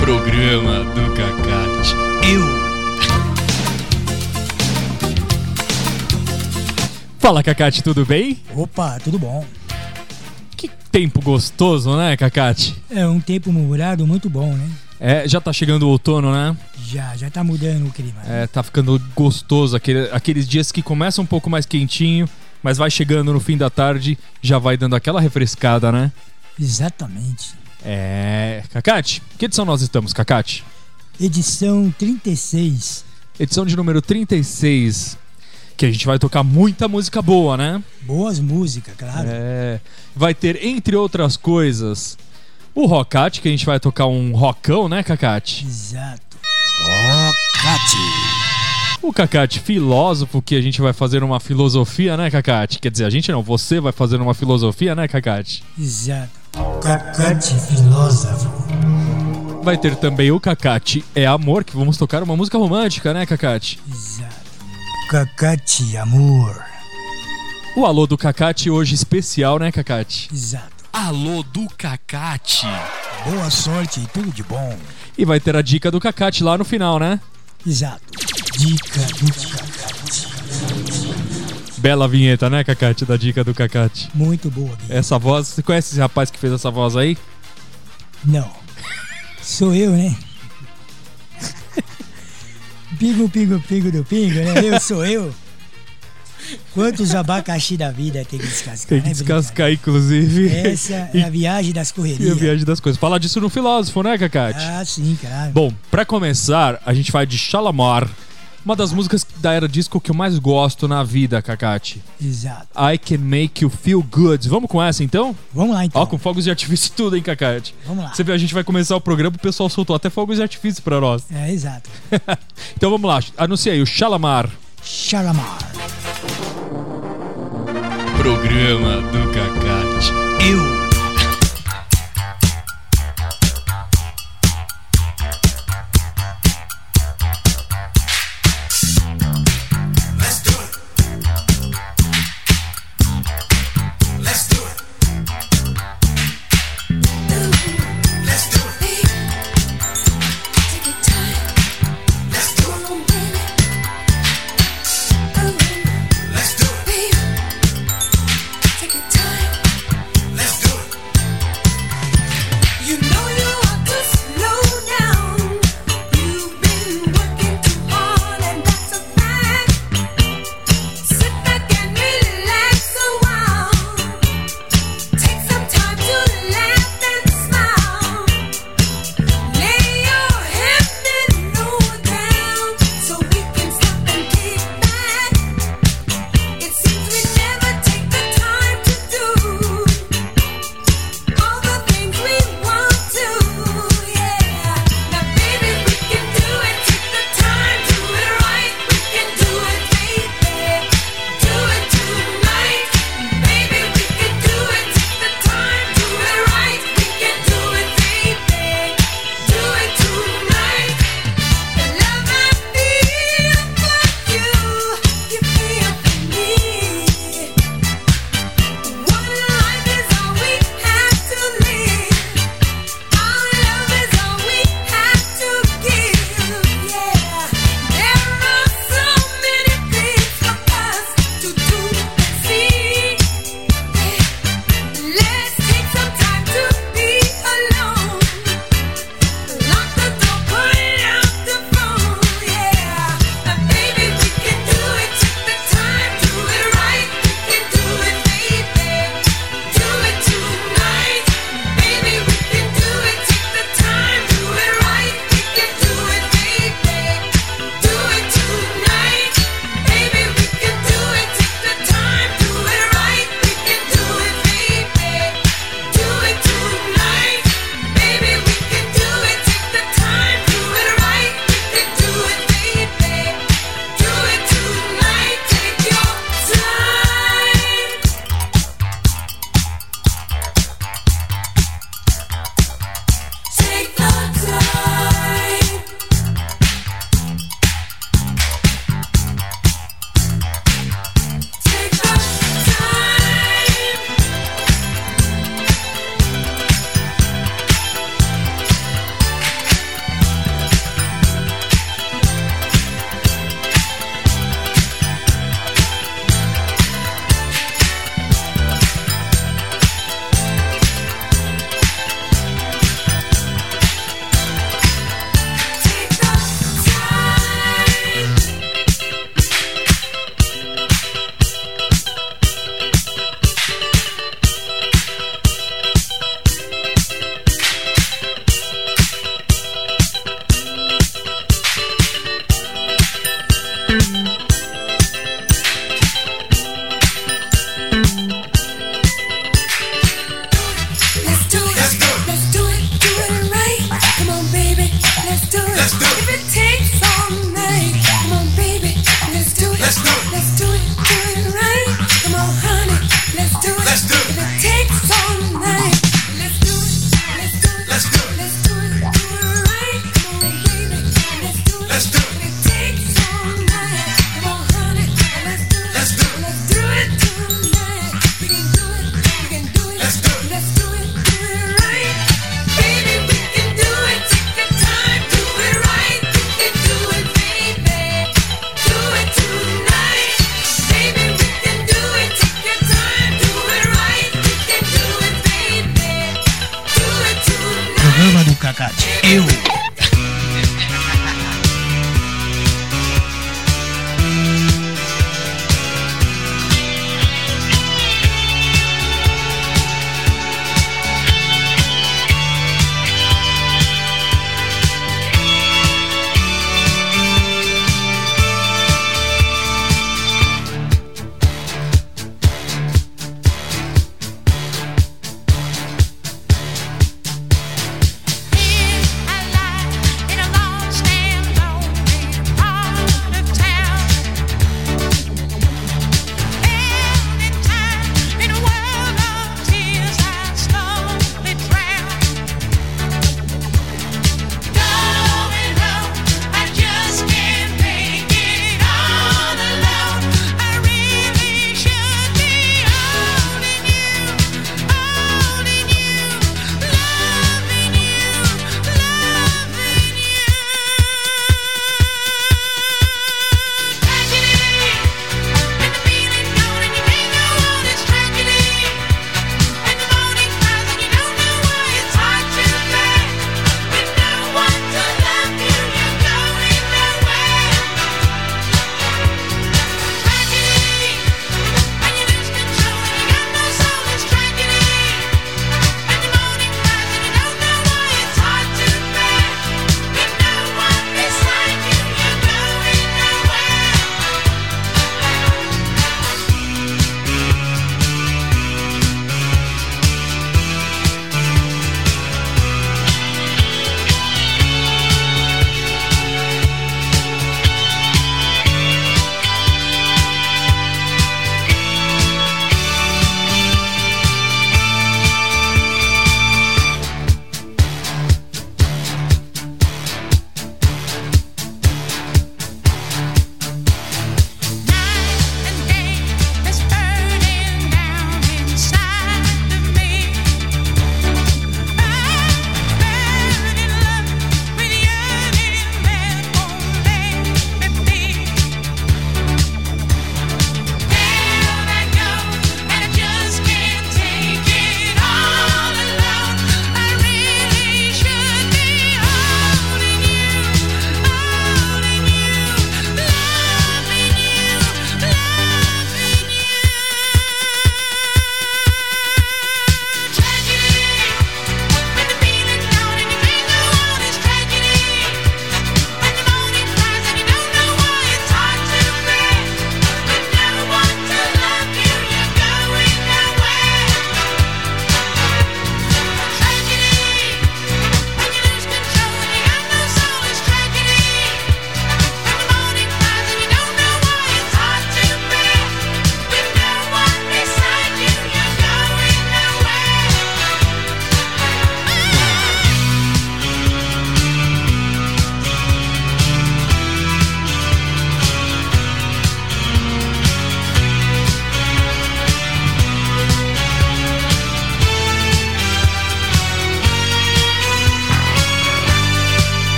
Programa do Cacate. Eu. Fala, Cacate, tudo bem? Opa, tudo bom. Que tempo gostoso, né, Cacate? É um tempo murado muito bom, né? É, já tá chegando o outono, né? Já, já tá mudando o clima. É, tá ficando gostoso. Aquele, aqueles dias que começa um pouco mais quentinho, mas vai chegando no fim da tarde, já vai dando aquela refrescada, né? Exatamente. É. Cacate, que edição nós estamos, Cacate? Edição 36. Edição de número 36. Que a gente vai tocar muita música boa, né? Boas músicas, claro. É. Vai ter, entre outras coisas, o Rockate, que a gente vai tocar um rockão, né, Cacate? Exato. O Cacate, filósofo, que a gente vai fazer uma filosofia, né, Cacate? Quer dizer, a gente não, você vai fazer uma filosofia, né, Cacate? Exato. Cacate filósofo. Vai ter também o Cacate é Amor, que vamos tocar uma música romântica, né, Cacate? Exato. Cacate amor. O alô do Cacate hoje especial, né, Cacate? Exato. Alô do Cacate. Boa sorte e tudo de bom. E vai ter a dica do Cacate lá no final, né? Exato. Dica do Cacate. Bela vinheta, né, Cacate, da dica do Cacate. Muito boa. Essa voz, você conhece esse rapaz que fez essa voz aí? Não. Sou eu, né? Pingo, pingo, pingo do pingo, né? Eu sou eu. Quantos abacaxi da vida tem que descascar? Tem que né, descascar, inclusive. Essa é a viagem das E a correrias. viagem das coisas. Falar disso no filósofo, né, Cacate? Ah, sim, claro. Bom, pra começar, a gente vai de Shalamar, uma das músicas da era disco que eu mais gosto na vida, Cacate. Exato. I Can Make You Feel Good. Vamos com essa então? Vamos lá, então. Ó, com fogos de artifício e tudo, hein, Cacate? Vamos lá. Você vê, a gente vai começar o programa, o pessoal soltou até fogos de artifício pra nós. É, exato. então vamos lá, anuncia aí o Shalamar. Shalamar. Programa do Cacate. Eu.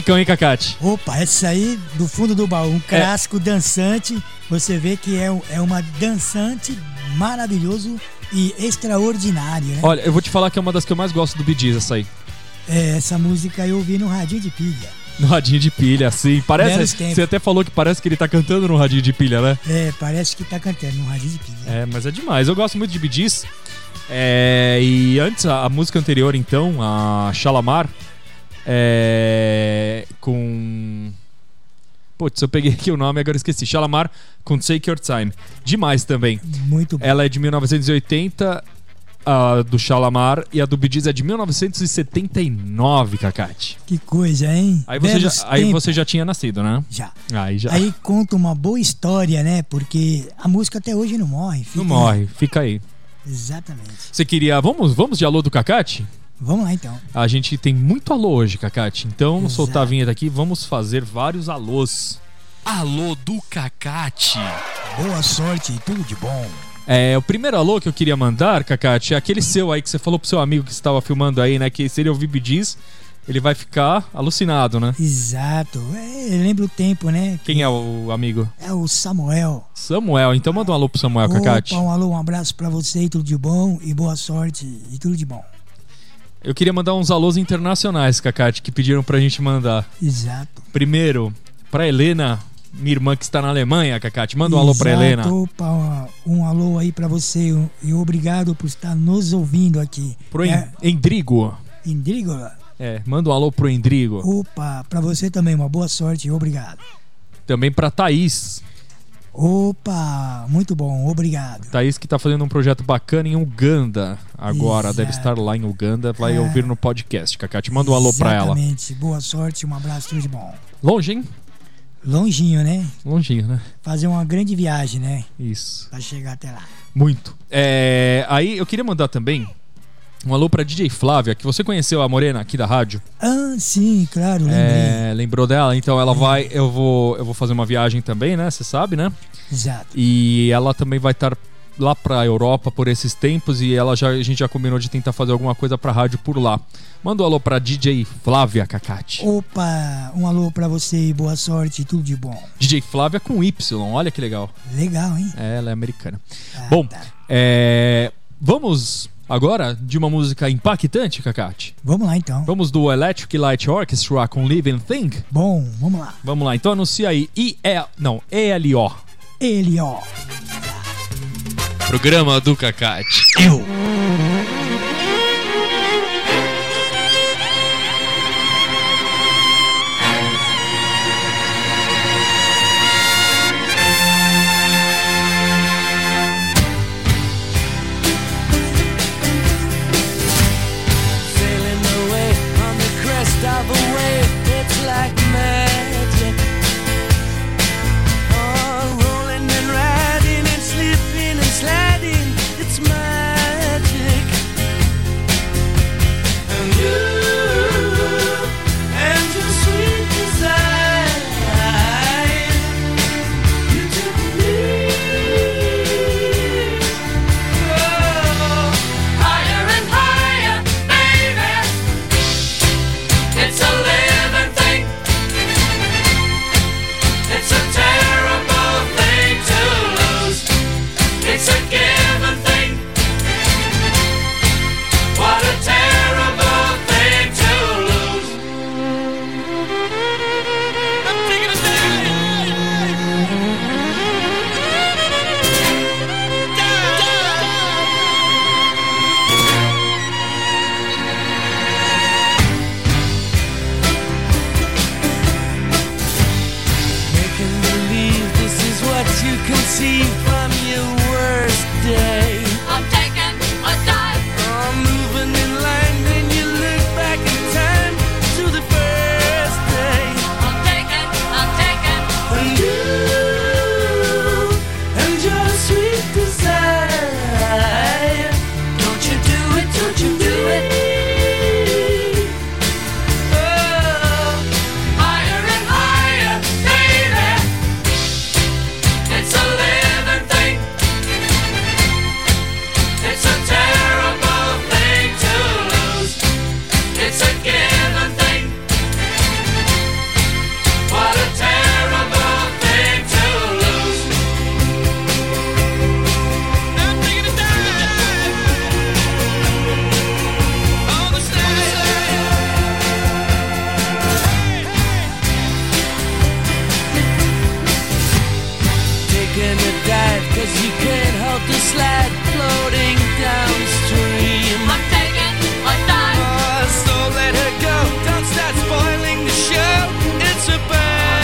musicão, hein, Cacate? Opa, essa aí do fundo do baú, um é. clássico é. dançante. Você vê que é, é uma dançante maravilhoso e extraordinário, né? Olha, eu vou te falar que é uma das que eu mais gosto do Bee essa aí. É, essa música eu ouvi no radinho de pilha. No radinho de pilha, assim. Parece. Você até falou que parece que ele tá cantando no radinho de pilha, né? É, parece que tá cantando no radinho de pilha. É, mas é demais. Eu gosto muito de Bee É, e antes, a, a música anterior, então, a Chalamar. É, com. Putz, eu peguei aqui o nome agora esqueci. Shalamar com Take Your Time. Demais também. Muito bom. Ela é de 1980, a do Shalamar, e a do Bidiz é de 1979, Cacate. Que coisa, hein? Aí você, já, aí você já tinha nascido, né? Já. Aí, já. aí conta uma boa história, né? Porque a música até hoje não morre. Fica... Não morre, fica aí. Exatamente. Você queria. Vamos, vamos de alô do Cacate? Vamos lá então. A gente tem muito alô hoje, Cacate. Então, Exato. soltar a vinheta aqui, vamos fazer vários alôs. Alô do Cacate. Boa sorte e tudo de bom. É, o primeiro alô que eu queria mandar, Cacate, é aquele seu aí que você falou pro seu amigo que estava filmando aí, né? Que se ele ouvir Gees, ele vai ficar alucinado, né? Exato. É, lembra o tempo, né? Quem é o amigo? É o Samuel. Samuel. Então manda um alô pro Samuel, Cacate. Opa, um alô, um abraço pra você e tudo de bom. E boa sorte e tudo de bom. Eu queria mandar uns alôs internacionais, Cacate, que pediram pra gente mandar. Exato. Primeiro, pra Helena, minha irmã que está na Alemanha, Cacate. Manda um alô pra. Helena. Opa, um alô aí pra você e obrigado por estar nos ouvindo aqui. Pro É, En- Endrigo. Indrígola. É, manda um alô pro Endrigo. Opa, pra você também, uma boa sorte e obrigado. Também pra Thaís. Opa, muito bom, obrigado. Thaís que tá fazendo um projeto bacana em Uganda agora. Exato. Deve estar lá em Uganda. Vai É. ouvir no podcast, Cacate. Manda um alô pra ela. Exatamente, boa sorte, um abraço, tudo de bom. Longe, hein? Longinho, né? Longinho, né? Fazer uma grande viagem, né? Isso. Pra chegar até lá. Muito. É, aí eu queria mandar também um alô pra DJ Flávia, que você conheceu a Morena aqui da rádio. Ah, sim, claro, lembrei. É, lembrou dela? Então ela vai. Eu vou, eu vou fazer uma viagem também, né? Você sabe, né? Exato. E ela também vai estar lá pra Europa por esses tempos e ela já, a gente já combinou de tentar fazer alguma coisa pra rádio por lá. Manda um alô pra DJ Flávia Cacate. Opa, um alô pra você e boa sorte tudo de bom. DJ Flávia com Y, olha que legal. Legal, hein? É, ela é americana. Ah, Bom, tá. é, vamos agora de uma música impactante, Cacate. Vamos lá então. Vamos do Electric Light Orchestra com Living Thing? Bom, vamos lá. Vamos lá, então anuncia aí IE, não, ELO. Ele, ó. Programa do Cacate. Eu. Cause you can't help the slide floating downstream. I'm taking a dive. Oh, uh, so let her go. Don't start spoiling the show. It's a bad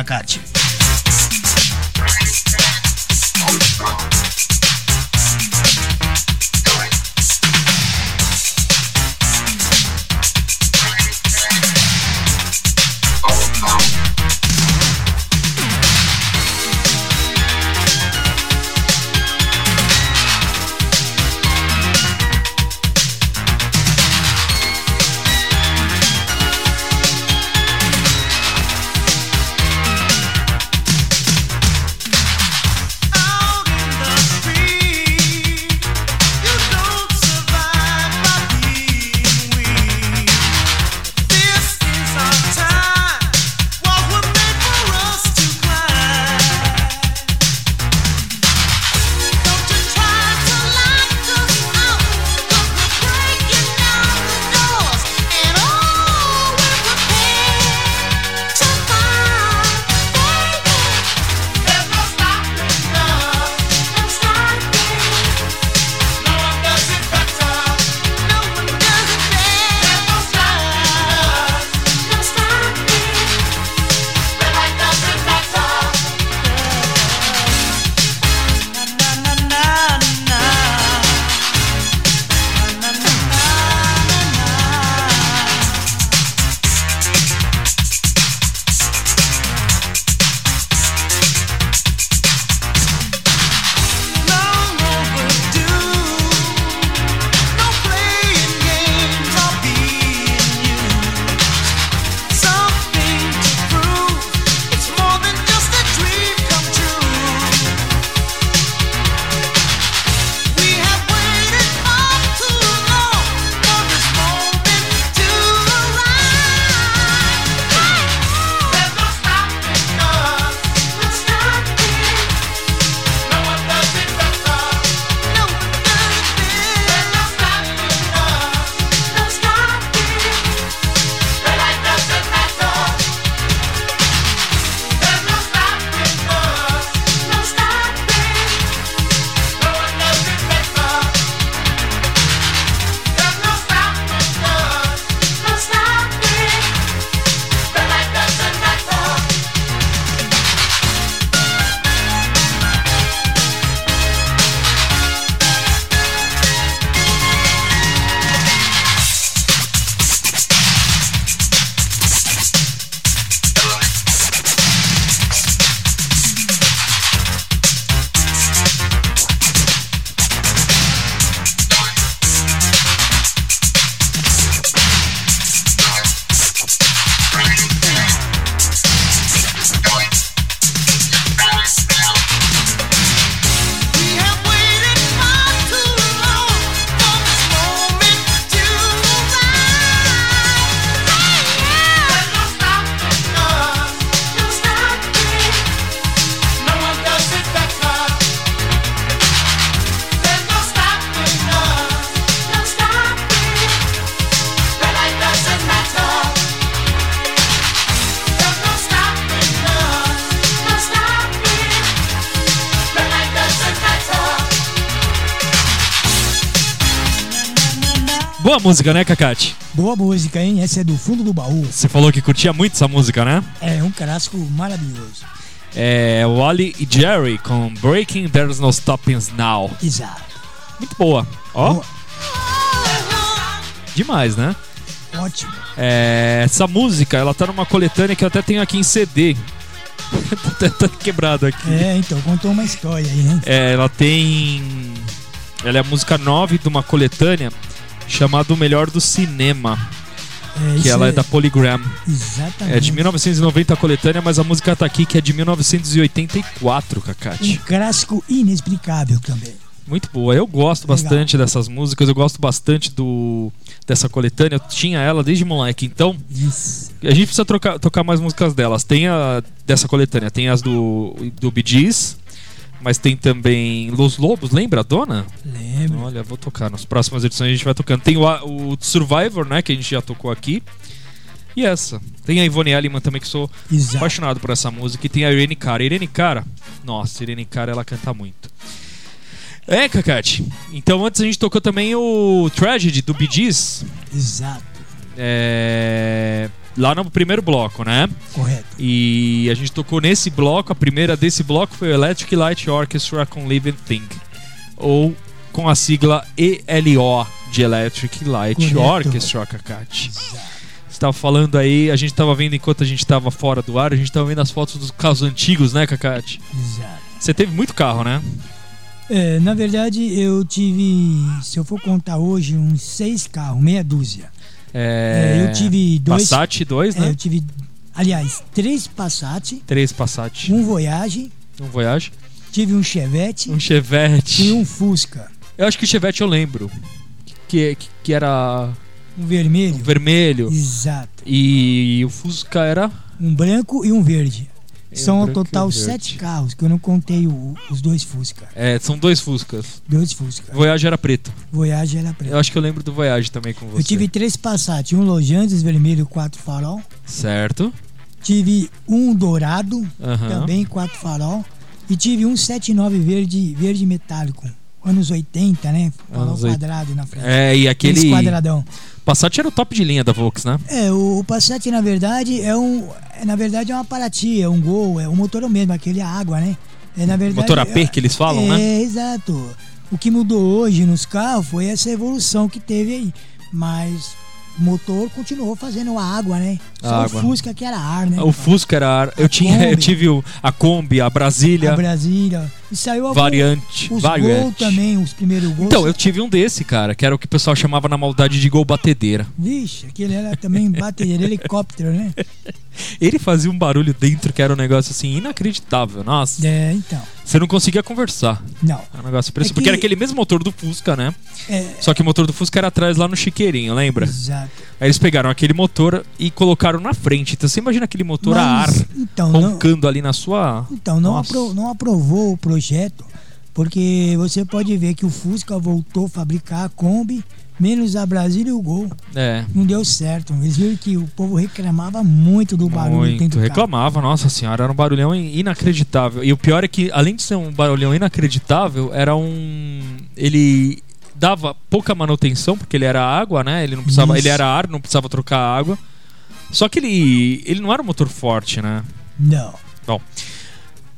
cima música, né, Cacate? Boa música, hein? Essa é do fundo do baú. Você falou que curtia muito essa música, né? É um clássico maravilhoso. É Wally e Jerry com Breaking There's No Stoppings Now. Exato. Muito boa. Ó, Boa. demais, né? Ótimo. É, essa música, ela tá numa coletânea que eu até tenho aqui em CD. tá, tá quebrado aqui. É, então, contou uma história aí, né? É, ela tem. Ela é a música 9 de uma coletânea chamada O Melhor do Cinema. É, Que ela é da Polygram. Exatamente. É de 1990 a coletânea, mas a música tá aqui que é de 1984, Um Cacate. clássico inexplicável também. Muito boa. Eu gosto Legal. bastante dessas músicas, eu gosto bastante do dessa coletânea. Eu tinha ela desde moleque, então Isso. a gente precisa trocar, tocar mais músicas delas. Tem a dessa coletânea, tem as do do Bee Gees, mas tem também Los Lobos, lembra, dona? Lembro. Olha, vou tocar. Nas próximas edições a gente vai tocando. Tem o, o Survivor, né? Que a gente já tocou aqui. E essa. Tem a Ivone Elliman também, que sou Exato. apaixonado por essa música. E tem a Irene Cara. Irene Cara, nossa, Irene Cara, ela canta muito. É, Cacate. Então antes a gente tocou também o Tragedy do Bee Gees. Exato. É... lá no primeiro bloco, né? Correto. E a gente tocou nesse bloco, a primeira desse bloco foi o Electric Light Orchestra com Living Thing. Ou com a sigla ELO de Electric Light Correto. Orchestra, Kakati. Você tava falando aí, a gente tava vendo enquanto a gente tava fora do ar, a gente tava vendo as fotos dos carros antigos, né, Kakati? Exato. Você teve muito carro, né? É, na verdade, eu tive, se eu for contar hoje, uns seis carros, meia dúzia. É, eu tive dois. Passat 2, é, né? eu tive, aliás, três Passat, Três Passat. um Voyage, Um Voyage. tive um Chevette Um Chevette. e um Fusca. Eu acho que o Chevette eu lembro. Que, que, que era Um vermelho. vermelho. Exato. E o Fusca era. Um branco e um verde. São ao total sete carros, que eu não contei o- os dois Fusca. É, são dois Fuscas. Dois Fusca. Voyage era preto. Voyage era preto. Eu acho que eu lembro do Voyage também com você. Eu tive três Passat, um Lojandes vermelho, quatro farol. Certo. Tive um dourado, também quatro farol. E tive um 79 verde, verde metálico. Anos 80, né? Farol Anos quadrado na frente. É, e aquele. quadradão. Passat era o top de linha da Volks, né? É, o, Passat, na verdade, é um. é, Na verdade, é uma Paraty, é um Gol, é um motor mesmo, aquele a água, né? É, na verdade, Motor AP é- que eles falam, é, né? exato. O que mudou hoje nos carros foi essa evolução que teve aí. Mas o motor continuou fazendo a água, né? Só A o água. Fusca que era ar, né? O Fusca era. ar- Eu, tinha, eu tive o- a Kombi, a Brasília, A Brasília. E saiu a variante. Os variante. Gol também, os primeiros gols. Então, eu tive um desse, cara, que era o que o pessoal chamava na maldade de gol batedeira. Vixe, aquele era também bateria, helicóptero, né? Ele fazia um barulho dentro que era um negócio assim inacreditável. Nossa, É, então. você não conseguia conversar. Não. É um negócio impressionante. É que- Porque era aquele mesmo motor do Fusca, né? É, Só que o motor do Fusca era atrás lá no chiqueirinho, lembra? exato. Aí eles pegaram aquele motor e colocaram na frente. Então você imagina aquele motor a ar Mas, então, não, roncando ali na sua. então não, apro- não aprovou o projeto, porque você pode ver que o Fusca voltou a fabricar a Kombi, menos a Brasília e o Gol. É. Não deu certo. Eles viram que o povo reclamava muito do barulho dentro Muito. do carro. Reclamava, nossa senhora, era um barulhão in- inacreditável. E o pior é que, além de ser um barulhão inacreditável, era um. Ele dava pouca manutenção, porque ele era água, né? Ele não precisava. Isso. Ele era ar, não precisava trocar água. Só que ele. ele não era um motor forte, né? Não.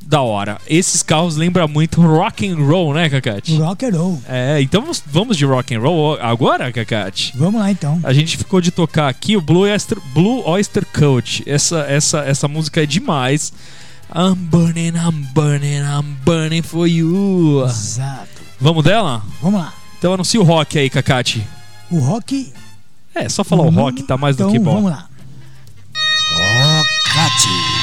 Da hora. Esses carros lembram muito rock and roll, né, Cacate? rock and roll. É, então vamos- de rock and roll agora, Cacate? Vamos lá então. A gente ficou de tocar aqui o Blue Oyster, Blue Oyster Cult. Essa, essa, essa música é demais. I'm burning, I'm burning, I'm burning for you. Exato. Vamos dela? Vamos lá. Então anuncia o rock aí, Kakati. O rock. É, só falar o rock tá mais então, do que bom. Vamos lá. Home in the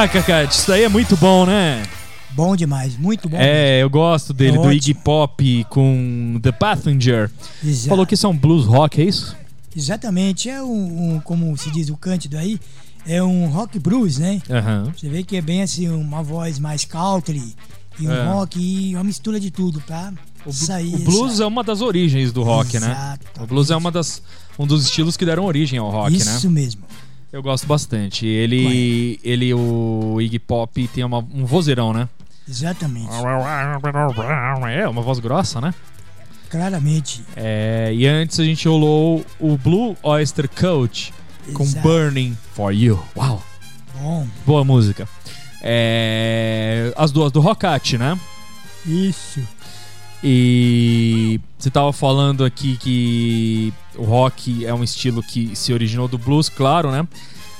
Caraca, cara, isso aí é muito bom, né? Bom demais, muito bom. É, mesmo. eu gosto dele, é do Iggy Pop com The Passenger. Exato. Falou que são é blues rock, é isso? Exatamente, é um, um como se diz o cântico aí, é um rock blues, né? Uhum. Você vê que é bem assim, uma voz mais country e um é. rock e uma mistura de tudo, tá? O, sair, o blues sabe? é uma das origens do rock, Exatamente. né? O blues é uma das, um dos estilos que deram origem ao rock, Isso né? Isso mesmo. Eu gosto bastante. Ele, ele o Iggy Pop tem uma- um vozeirão, né? Exatamente. É, uma voz grossa, né? Claramente. É, e antes a gente rolou o Blue Oyster Cult com. Burning for You. Uau, Bom. boa música. É, as duas do Rockat, né? Isso. E você tava falando aqui que o rock é um estilo que se originou do blues, claro, né?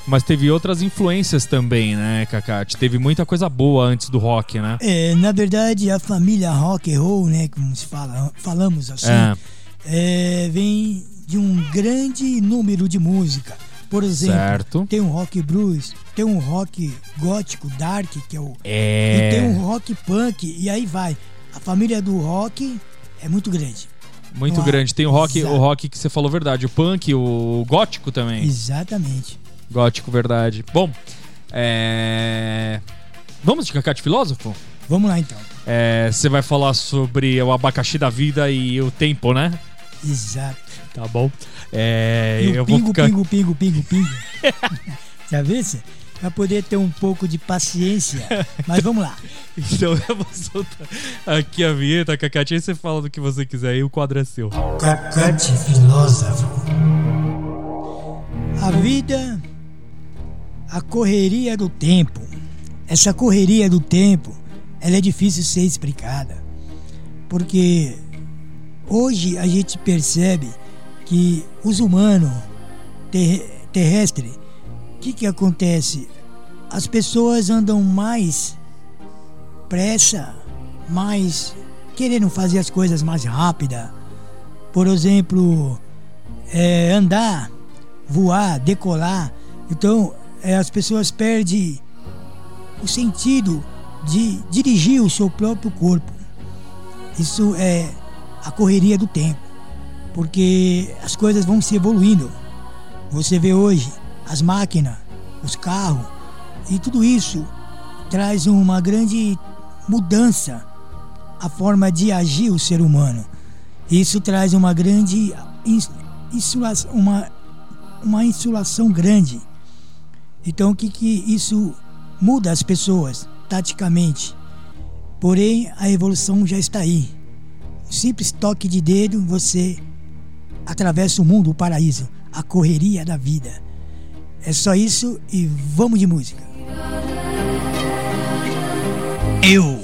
Mas teve outras influências também, né, Kakati? Teve muita coisa boa antes do rock, né? É, na verdade, a família rock and roll, né, como se fala, falamos assim, É. é, vem de um grande número de música. Por exemplo, Certo. tem um rock blues, tem um rock gótico, dark, que é o. É. E tem um rock punk, e aí vai. A família do rock é muito grande. Muito grande. Tem o rock, Exato. o rock que você falou verdade, o punk, o gótico também. Exatamente. Gótico, verdade. Bom, é... Vamos de Cacate Filósofo? Vamos lá então. É, Você vai falar sobre o abacaxi da vida e o tempo, né? Exato. Tá bom. É, E eu o vou pingo, ficar... pingo, pingo, pingo, pingo. Já viu? isso? Pra poder ter um pouco de paciência. Mas vamos lá. Então eu vou soltar aqui a vinheta, Cacate, aí você fala do que você quiser e o quadro é seu. Cacate filósofo. A vida, a correria do tempo. Essa correria do tempo, ela é difícil ser explicada. Porque hoje a gente percebe que os humanos ter, terrestres, que, que acontece? As pessoas andam mais pressa, mais querendo fazer as coisas mais rápida. Por exemplo, é, andar, voar, decolar. Então, é, as pessoas perdem o sentido de dirigir o seu próprio corpo. Isso é a correria do tempo, porque as coisas vão se evoluindo. Você vê hoje as máquinas, os carros, e tudo isso traz uma grande mudança a forma de agir o ser humano. Isso traz uma grande ins- insulação, uma, uma insulação grande. Então o que, que isso muda as pessoas taticamente? Porém, a evolução já está aí. Um simples toque de dedo, você atravessa o mundo, o paraíso, a correria da vida. É só isso e vamos de música. Eu.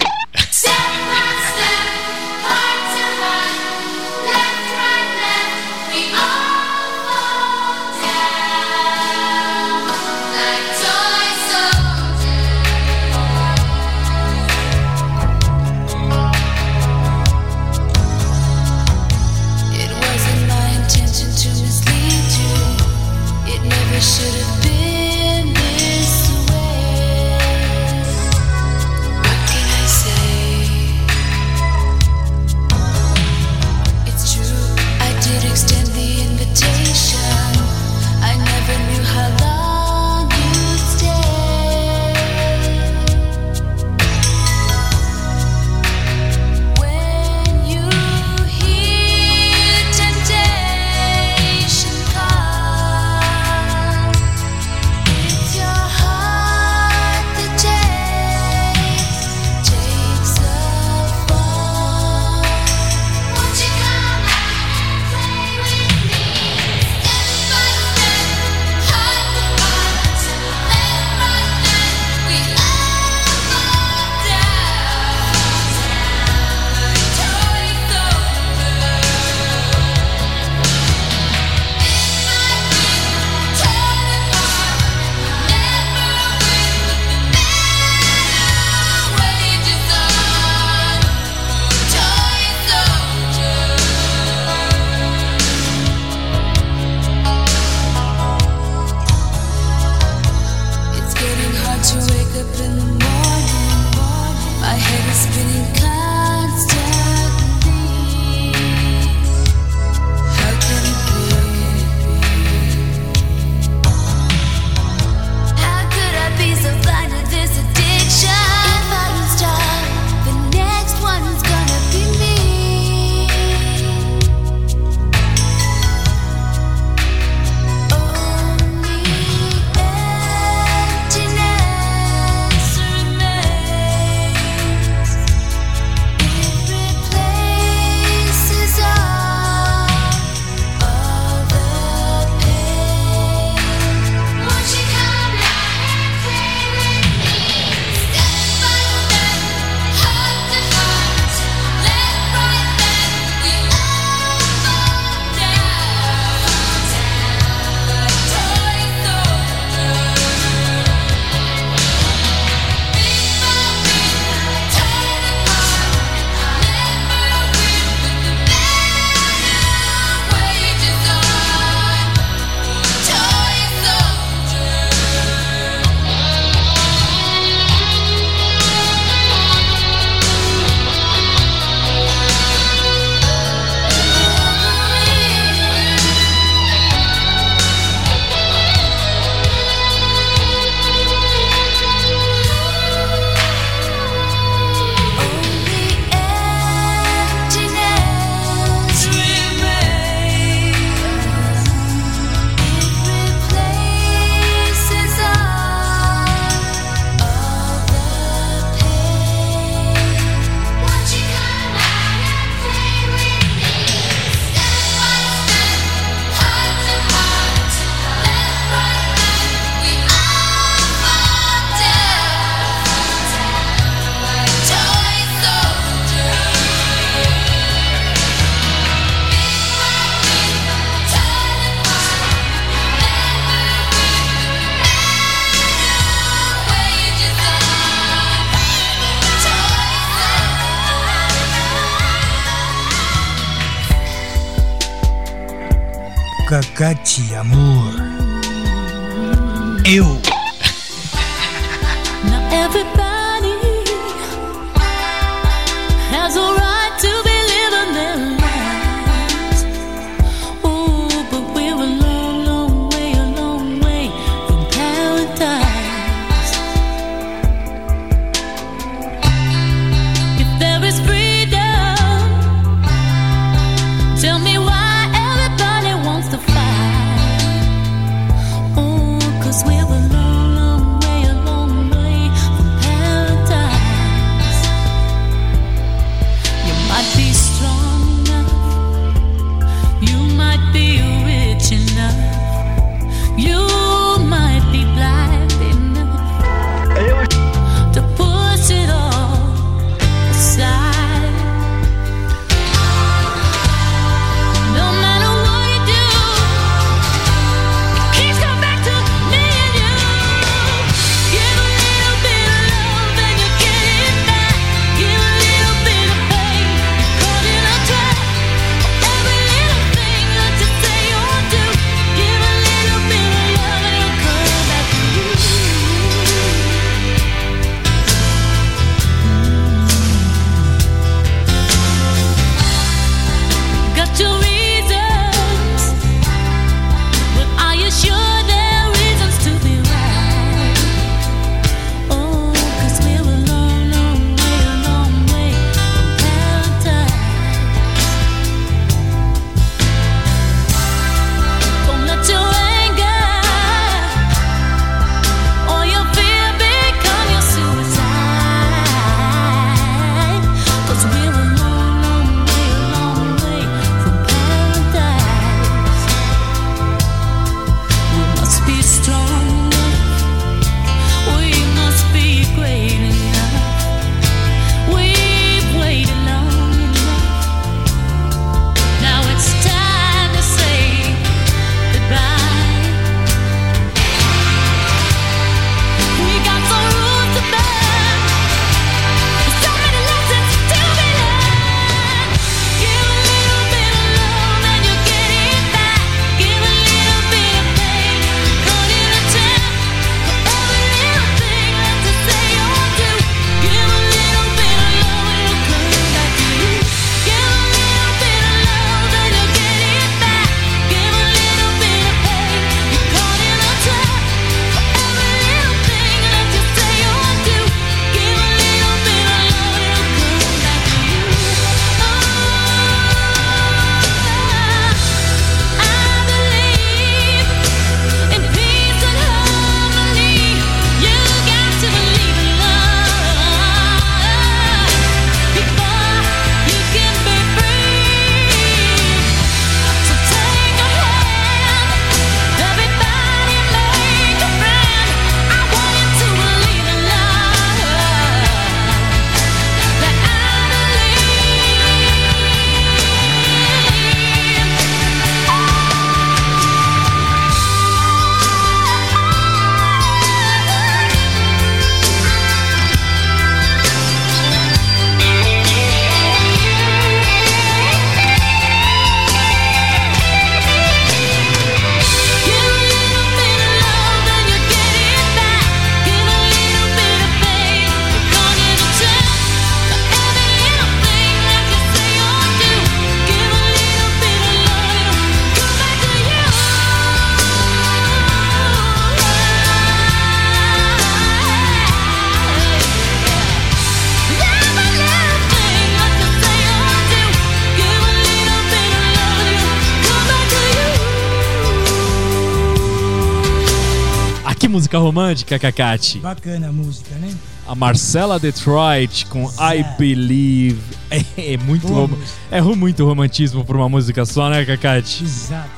romântica, Cacate? Bacana a música, né? A Marcela Detroit com I Believe. É, é muito rom... é muito romantismo por uma música só, né, Cacate? Exato.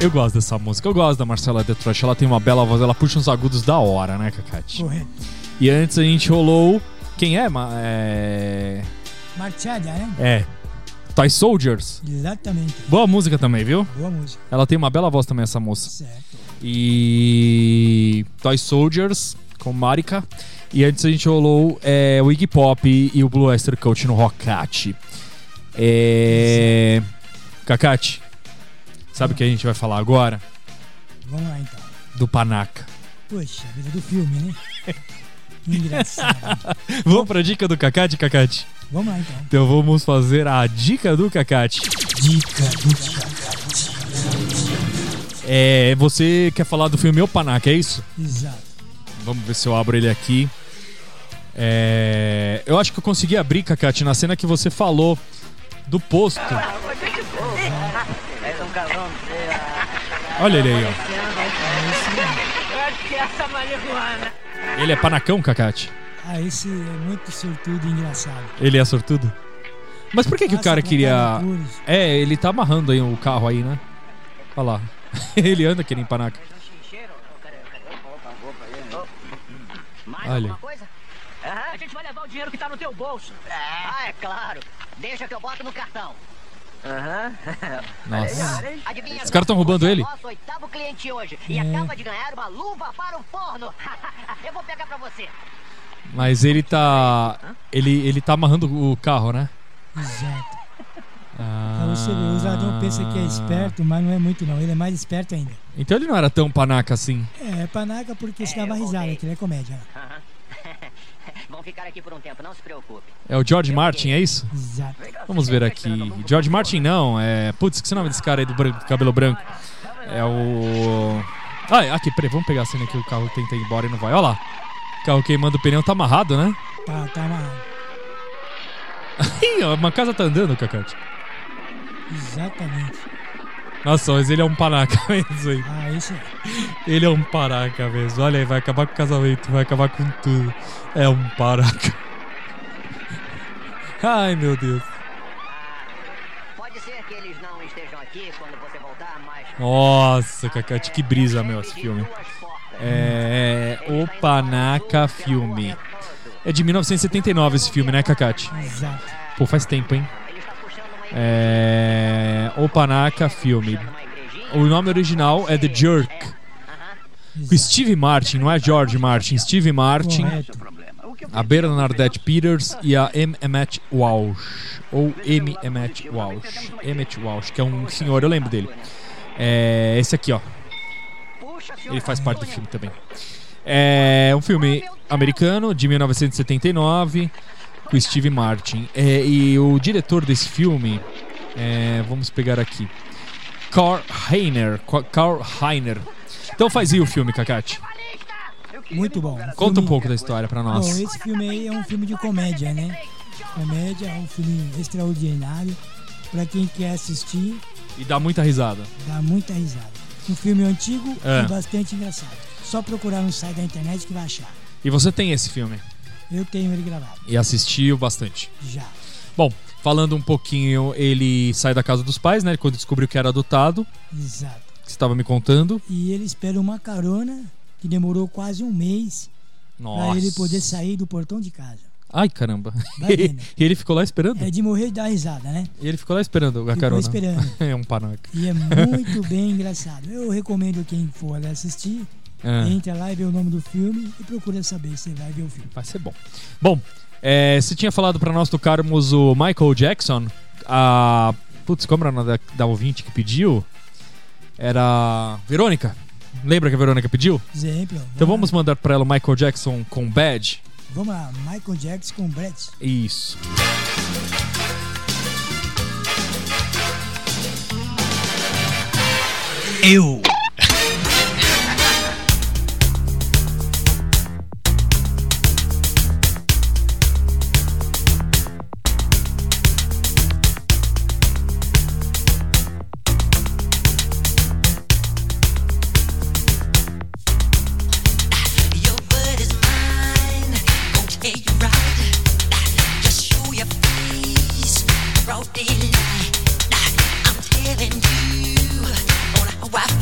Eu gosto dessa música, eu gosto da Marcela Detroit. Ela tem uma bela voz, ela puxa uns agudos da hora, né, Cacate? Correto. E antes a gente rolou. Quem é? É. Marcella, né? É. Toy Soldiers. Exatamente. Boa música também, viu? Boa música. Ela tem uma bela voz também, essa moça. Certo e Toy Soldiers com Marika. E antes a gente rolou é, o Iggy Pop e o Blue Oyster Cult no Rockate. É... Cacate, sabe o que a gente vai falar agora? Vamos lá então. Do Panaca. Poxa, a vida do filme, né? Engraçado. vamos pra dica do Cacate, Cacate? Vamos lá então. Então vamos fazer a dica do Cacate. Dica do Cacate. É, você quer falar do filme O Panaca, é isso? Exato. Vamos ver se eu abro ele aqui. É, eu acho que eu consegui abrir, Cacate, na cena que você falou do posto. Olha ele aí, ó. Ele é panacão, Cacate? Ah, esse é muito sortudo e engraçado. Ele é sortudo? Mas por que, que o cara pra queria. É, ele tá amarrando aí o carro aí, né? Olha lá. ele anda querendo panaca. Mais Olha. alguma coisa? A gente vai levar o dinheiro que tá no teu bolso. Ah, é claro. Deixa que eu boto no cartão. Aham. Nossa. Adivinha? Os caras tão roubando é ele? Nosso oitavo cliente hoje. E É. acaba de ganhar uma luva para o forno. eu vou pegar pra você. Mas ele tá. Ele, ele tá amarrando o carro, né? Exato. Ah. Pra você ver, o usador pensa que é esperto, mas não é muito não. Ele é mais esperto ainda. Então ele não era tão panaca assim. É, panaca porque se dava eu risada, que ele é comédia. Vão ficar aqui por um tempo, não se preocupe. É o George Martin, é isso? Exato. Vamos ver aqui. George Martin não, é. Putz, que é o nome desse cara aí do branco, cabelo branco? É o. Ah, aqui, peraí, vamos pegar a cena que o carro tenta ir embora e não vai. Olha lá. O carro queimando o pneu tá amarrado, né? Tá, tá amarrado. Ih, uma casa tá andando, Cacate. Exatamente. Nossa, mas ele é um panaca mesmo aí. Ah, esse é. Ele é um paraca mesmo. Olha aí, vai acabar com o casamento, vai acabar com tudo. É um paraca. Ai, meu Deus. Pode ser que eles não estejam aqui quando você voltar, mas. Nossa, Cacate, que brisa, meu, esse filme. É. O Panaca Filme. É de 1979 esse filme, né, Cacate? Exato. Pô, faz tempo, hein? É. O Panaca Filme. O nome original é The Jerk. Steve Martin, não é George Martin, Steve Martin. A Bernadette Peters e a M. Emmett Walsh. Ou M. Emmett Walsh. Emmett Walsh, que é um senhor, eu lembro dele. É esse aqui, ó. Ele faz parte do filme também. É um filme americano de 1979 com Steve Martin. É, e o diretor desse filme, é, vamos pegar aqui, Carl Reiner. Carl Reiner. Então faz aí o filme, Kakati. Muito bom. Conta um Filme- pouco da história pra Bom, nós. esse filme aí é um filme de comédia, né? Comédia é um filme extraordinário. Pra quem quer assistir, E dá muita risada. dá muita risada. Um filme antigo É. e bastante engraçado. Só procurar no site da internet que vai achar. E você tem esse filme. Eu tenho ele gravado, E assistiu bastante. já. Bom, falando um pouquinho, ele sai da casa dos pais, né? Quando descobriu que era adotado, Exato. que você estava me contando. E ele espera uma carona que demorou quase um mês pra ele poder sair do portão de casa. Ai, caramba. Vendo. e ele ficou lá esperando? É de morrer e dar risada, né? E ele ficou lá esperando a Ficou carona. esperando. é um panaca. E é muito bem engraçado. Eu recomendo quem for assistir, É, entra lá e vê o nome do filme e procura saber se vai ver o filme. vai ser bom. Bom, é, você tinha falado pra nós tocarmos o Michael Jackson. A. Putz, como era o nome da, da ouvinte que pediu? Era. Verônica. Lembra que a Verônica pediu? Exemplo. Então lá. vamos mandar pra ela o Michael Jackson com Bad. Vamos lá, Michael Jackson com Brett. Isso. Eu. West.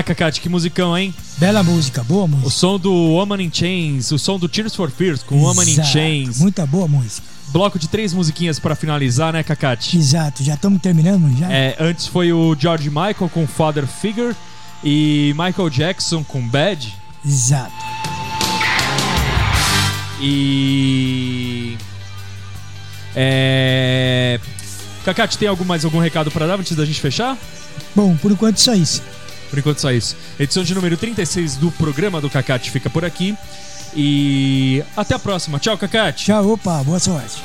Ah, Cacate, que musicão, hein? Bela música, boa O música. som do Woman in Chains, o som do Tears for Fears com Woman in Chains. Muita boa música. Bloco de três musiquinhas pra finalizar, né, Cacate? Exato, já estamos terminando já? É, antes foi o George Michael com Father Figure e Michael Jackson com Bad. Exato. E. É. Cacate, tem algum, mais algum recado pra dar antes da gente fechar? Bom, por enquanto só isso. Por enquanto só isso. Edição de número 36 do programa do Cacate fica por aqui. E até a próxima. Tchau, Cacate. Tchau, opa, boa sorte.